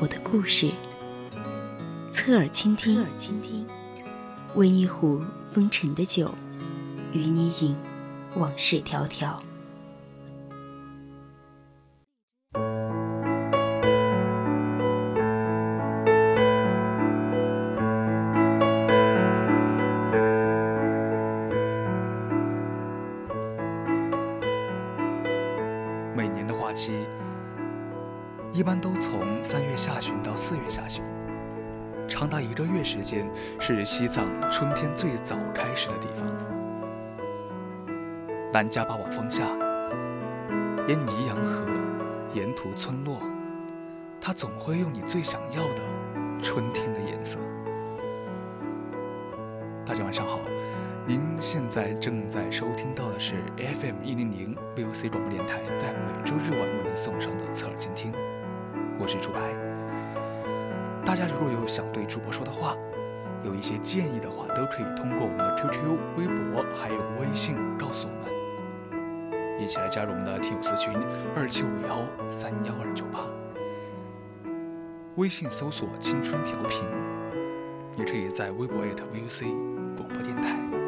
我的故事，侧耳倾听，侧耳倾听，温一壶风尘的酒，与你饮往事迢迢。每年的花期一般都从三月下旬到四月下旬，长达一个月时间，是西藏春天最早开始的地方。南迦巴瓦峰下，沿尼洋河，沿途村落，它总会用你最想要的春天的颜色。大家晚上好。您现在正在收听到的是 FM 一零零 VOC 广播电台，在每周日晚为您送上的侧耳倾听，我是朱白。大家如果有想对主播说的话，有一些建议的话，都可以通过我们的 QQ、微博还有微信告诉我们。一起来加入我们的听友私群二七五幺三幺二九八，微信搜索“青春调频”，也可以在微博 @VOC 广播电台。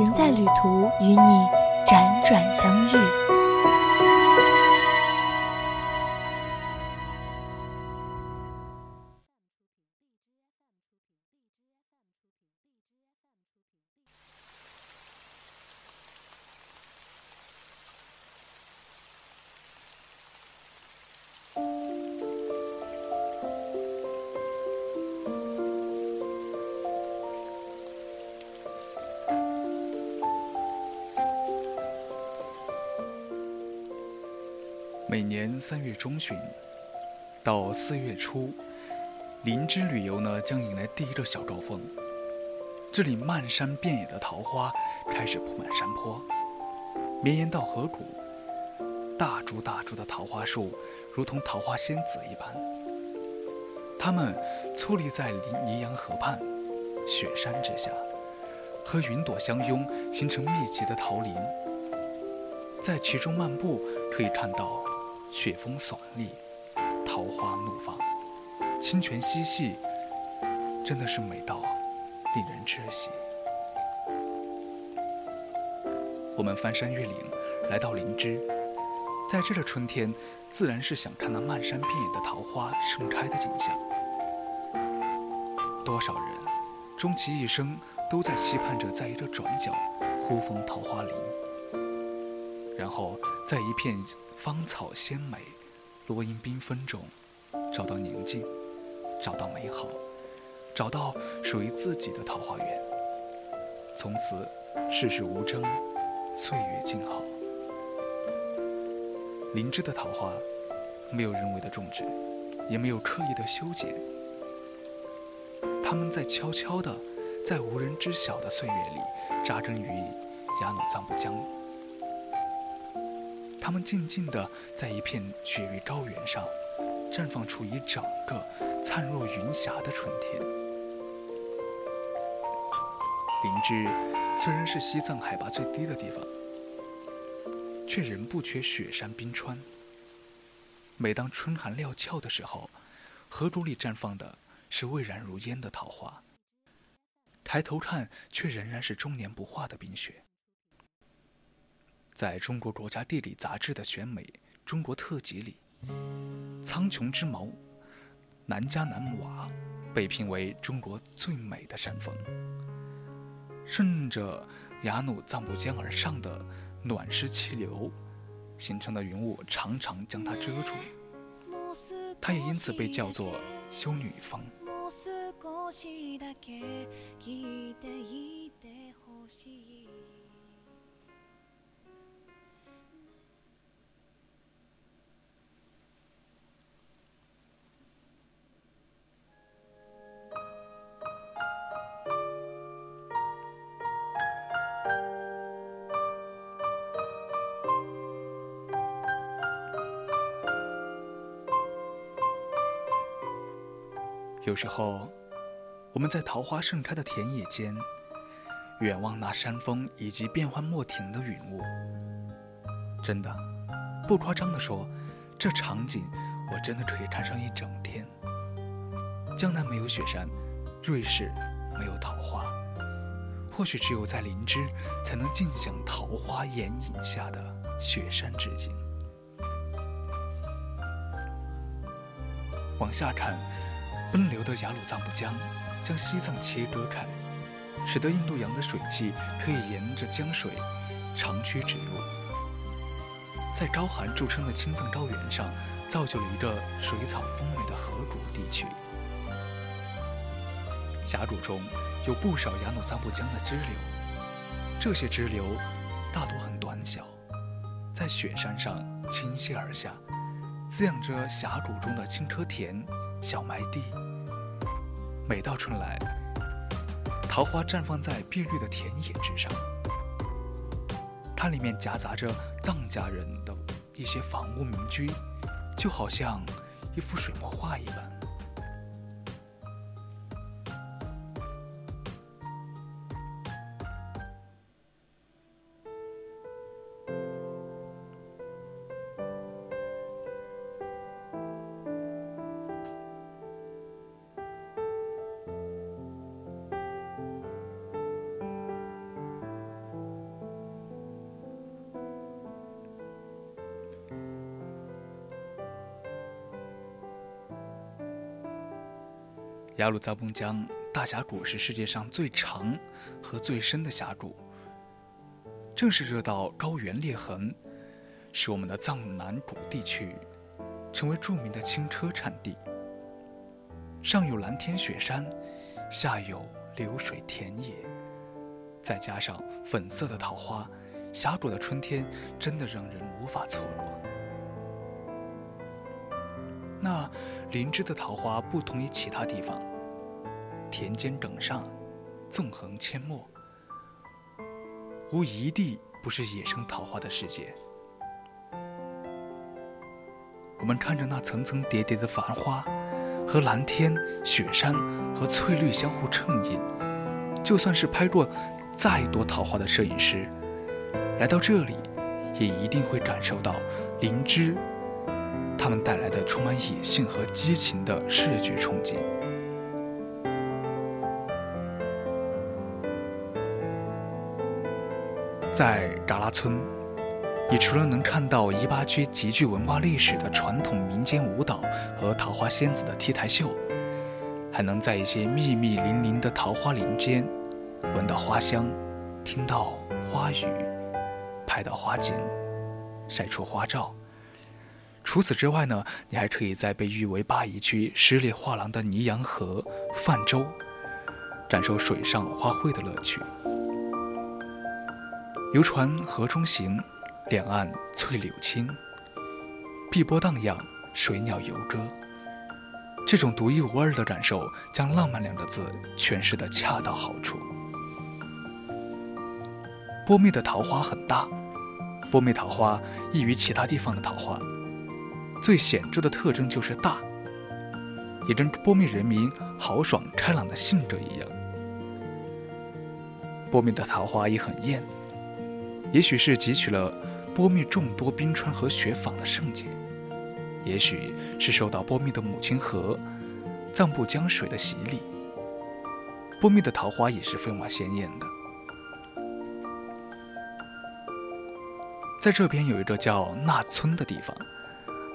人在旅途，与你辗转相遇。每年三月中旬到四月初，林芝旅游呢将迎来第一个小高峰。这里漫山遍野的桃花开始铺满山坡，绵延到河谷。大株大株的桃花树如同桃花仙子一般，它们矗立在尼洋河畔雪山之下，和云朵相拥，形成密集的桃林。在其中漫步，可以看到。雪峰耸立，桃花怒放，清泉嬉戏，真的是美到令人窒息。我们翻山越岭，来到林芝，在这的春天，自然是想看那漫山遍野的桃花盛开的景象。多少人终其一生都在期盼着，在一个转角忽逢桃花林，然后在一片。芳草鲜美，落英缤纷中，找到宁静，找到美好，找到属于自己的桃花源。从此，世事无争，岁月静好。林芝的桃花，没有人为的种植，也没有刻意的修剪，它们在悄悄的，在无人知晓的岁月里，扎根于雅鲁藏布江。它们静静地在一片雪域高原上，绽放出一整个灿若云霞的春天。林芝虽然是西藏海拔最低的地方，却仍不缺雪山冰川。每当春寒料峭的时候，河谷里绽放的是蔚然如烟的桃花，抬头看却仍然是终年不化的冰雪。在中国国家地理杂志的选美中国特辑里，苍穹之眸南迦南瓦被评为中国最美的山峰。顺着雅努藏布江而上的暖湿气流形成的云雾，常常将它遮住。它也因此被叫做修女峰。有时候，我们在桃花盛开的田野间，远望那山峰以及变幻莫停的云雾。真的，不夸张地说，这场景我真的可以看上一整天。江南没有雪山，瑞士没有桃花，或许只有在林芝，才能尽享桃花掩影下的雪山之景。往下看。奔流的雅鲁藏布江将西藏切割开，使得印度洋的水汽可以沿着江水长驱直入，在高寒著称的青藏高原上，造就了一个水草丰美的河谷地区。峡谷中有不少雅鲁藏布江的支流，这些支流大多很短小，在雪山上倾泻而下，滋养着峡谷中的青稞田。小麦地，每到春来，桃花绽放在碧绿的田野之上，它里面夹杂着藏家人的一些房屋民居，就好像一幅水墨画一般。雅鲁藏布江大峡谷是世界上最长和最深的峡谷。正是这道高原裂痕，使我们的藏南谷地区成为著名的轻车产地。上有蓝天雪山，下有流水田野，再加上粉色的桃花，峡谷的春天真的让人无法错过。那林芝的桃花不同于其他地方。田间埂上，纵横阡陌，无一地不是野生桃花的世界。我们看着那层层叠叠的繁花，和蓝天、雪山和翠绿相互衬映，就算是拍过再多桃花的摄影师，来到这里，也一定会感受到灵芝它们带来的充满野性和激情的视觉冲击。在嘎拉村，你除了能看到伊巴区极具文化历史的传统民间舞蹈和桃花仙子的 T 台秀，还能在一些密密林林的桃花林间闻到花香，听到花语，拍到花景，晒出花照。除此之外呢，你还可以在被誉为巴宜区十里画廊的尼洋河泛舟，感受水上花卉的乐趣。游船河中行，两岸翠柳青，碧波荡漾，水鸟游歌。这种独一无二的感受，将“浪漫”两个字诠释得恰到好处。波密的桃花很大，波密桃花异于其他地方的桃花，最显著的特征就是大，也跟波密人民豪爽开朗的性格一样。波密的桃花也很艳。也许是汲取了波密众多冰川和雪纺的圣洁，也许是受到波密的母亲河藏布江水的洗礼。波密的桃花也是分外鲜艳的。在这边有一个叫纳村的地方，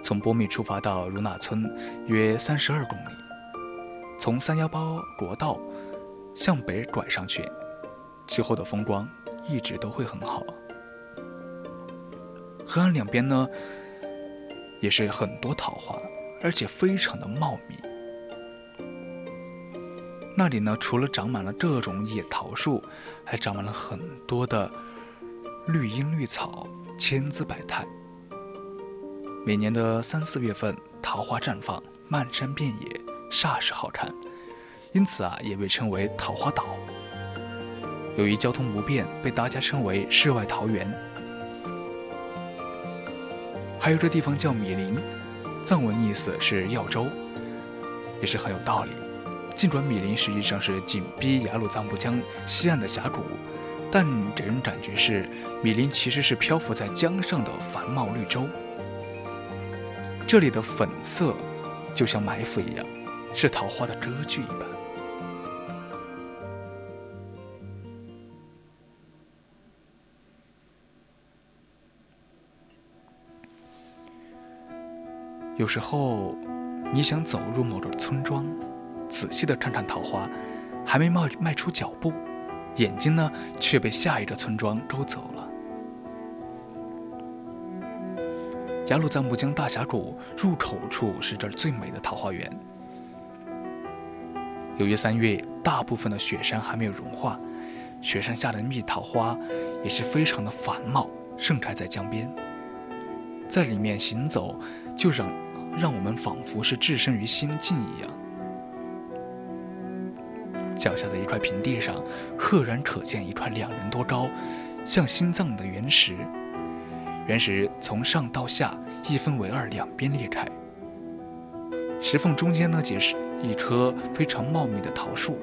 从波密出发到如纳村约三十二公里，从三幺八国道向北拐上去，之后的风光一直都会很好。河岸两边呢，也是很多桃花，而且非常的茂密。那里呢，除了长满了这种野桃树，还长满了很多的绿荫绿草，千姿百态。每年的三四月份，桃花绽放，漫山遍野，煞是好看。因此啊，也被称为桃花岛。由于交通不便，被大家称为世外桃源。还有这地方叫米林，藏文意思是耀州，也是很有道理。尽管米林实际上是紧逼雅鲁藏布江西岸的峡谷，但给人感觉是米林其实是漂浮在江上的繁茂绿洲。这里的粉色就像埋伏一样，是桃花的遮距一般。有时候，你想走入某个村庄，仔细的看看桃花，还没迈迈出脚步，眼睛呢却被下一个村庄勾走了。雅鲁藏布江大峡谷入口处是这儿最美的桃花源。由于三月，大部分的雪山还没有融化，雪山下的蜜桃花也是非常的繁茂，盛开在江边。在里面行走，就让让我们仿佛是置身于仙境一样。脚下的一块平地上，赫然可见一块两人多高、像心脏的原石。原石从上到下一分为二，两边裂开。石缝中间呢，结是一棵非常茂密的桃树。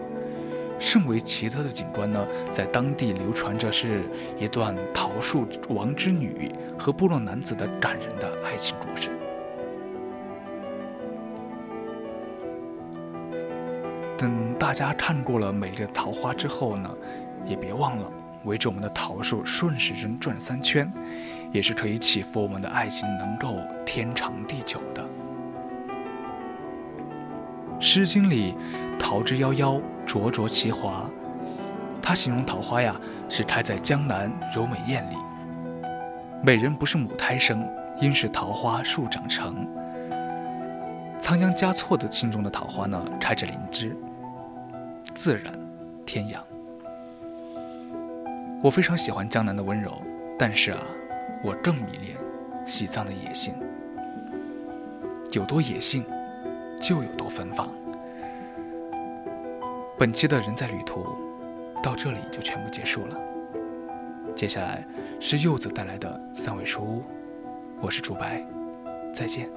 甚为奇特的景观呢，在当地流传着是一段桃树王之女和部落男子的感人的爱情故事。等大家看过了美丽的桃花之后呢，也别忘了围着我们的桃树顺时针转三圈，也是可以祈福我们的爱情能够天长地久的。《诗经》里“桃之夭夭，灼灼其华”，它形容桃花呀是开在江南柔美艳丽。美人不是母胎生，应是桃花树长成。仓央嘉措的心中的桃花呢，开着灵芝，自然天养。我非常喜欢江南的温柔，但是啊，我更迷恋西藏的野性。有多野性？就有多芬芳。本期的人在旅途到这里就全部结束了。接下来是柚子带来的三味书屋，我是朱白，再见。